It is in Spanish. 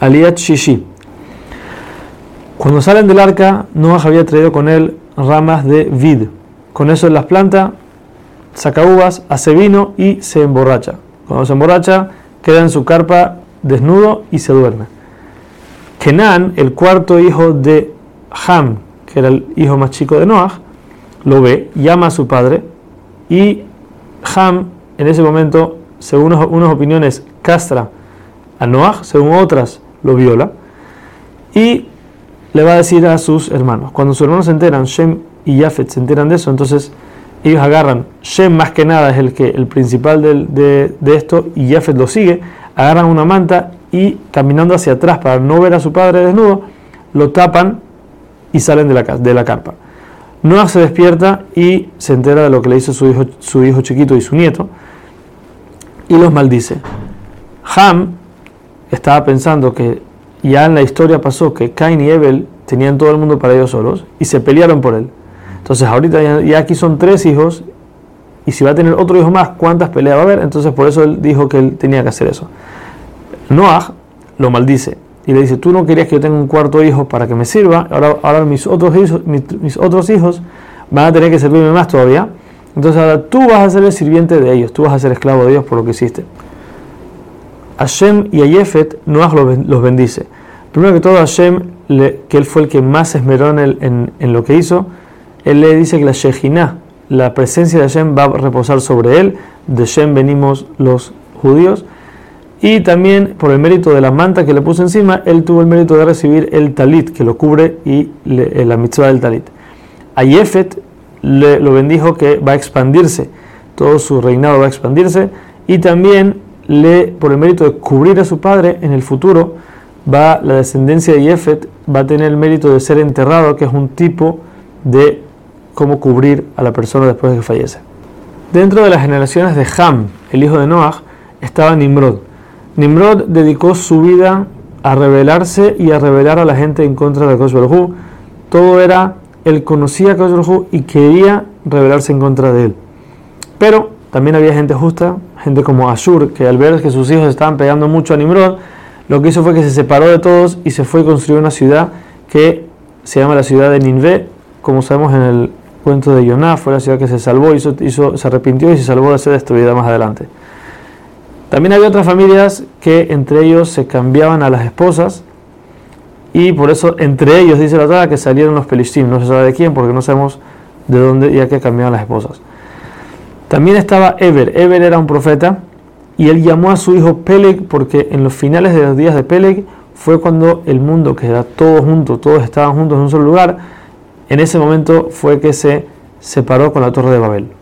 Aliat Shishi. Cuando salen del arca, Noah había traído con él ramas de vid. Con eso él las planta, saca uvas, hace vino y se emborracha. Cuando se emborracha, queda en su carpa desnudo y se duerme. Kenan, el cuarto hijo de Ham, que era el hijo más chico de Noah, lo ve, llama a su padre y Ham en ese momento, según unas opiniones, castra a Noah, según otras lo viola y le va a decir a sus hermanos. Cuando sus hermanos se enteran, Shem y Yafet se enteran de eso, entonces ellos agarran, Shem más que nada es el, que, el principal de, de esto y Yafet lo sigue, agarran una manta y caminando hacia atrás para no ver a su padre desnudo, lo tapan y salen de la, de la carpa. Noah se despierta y se entera de lo que le hizo su hijo, su hijo chiquito y su nieto y los maldice. Ham estaba pensando que ya en la historia pasó que Cain y Abel tenían todo el mundo para ellos solos y se pelearon por él. Entonces ahorita ya, aquí son tres hijos y si va a tener otro hijo más, ¿cuántas peleas va a haber? Entonces por eso él dijo que él tenía que hacer eso. Noah lo maldice y le dice, tú no querías que yo tenga un cuarto hijo para que me sirva, ahora, ahora mis, otros hijos, mis, otros hijos van a tener que servirme más todavía. Entonces ahora tú vas a ser el sirviente de ellos, tú vas a ser esclavo de Dios por lo que hiciste. Hashem y a Yefet, Noah los bendice. Primero que todo, Hashem, que él fue el que más esmeró en, lo que hizo, él le dice que la Shejinah, la presencia de Hashem va a reposar sobre él. De Hashem venimos los judíos y también por el mérito de la manta que le puso encima, él tuvo el mérito de recibir el talit que lo cubre y eh, la mitzvah del talit. A Yefet le, lo bendijo que va a expandirse, todo su reinado va a expandirse y también le, por el mérito de cubrir a su padre en el futuro, va la descendencia de Yefet va a tener el mérito de ser enterrado, que es un tipo de cómo cubrir a la persona después de que fallece. Dentro de las generaciones de Ham, el hijo de Noah, estaba Nimrod. Nimrod dedicó su vida a rebelarse y a rebelar a la gente en contra de Kosh Todo era, él conocía a Kosh y quería rebelarse en contra de él. Pero también había gente justa, gente como Ashur, que al ver que sus hijos estaban pegando mucho a Nimrod, lo que hizo fue que se separó de todos y se fue a construir una ciudad que se llama la ciudad de Ninvé, como sabemos en el cuento de Yonah, fue la ciudad que se salvó, hizo, hizo, se arrepintió y se salvó de ser destruida más adelante. También había otras familias que entre ellos se cambiaban a las esposas y por eso entre ellos dice la Torah que salieron los pelishtim, no se sabe de quién porque no sabemos de dónde y a qué cambiaban las esposas. También estaba Eber, Eber era un profeta y él llamó a su hijo Peleg porque en los finales de los días de Peleg fue cuando el mundo, que era todo junto, todos estaban juntos en un solo lugar, en ese momento fue que se separó con la torre de Babel.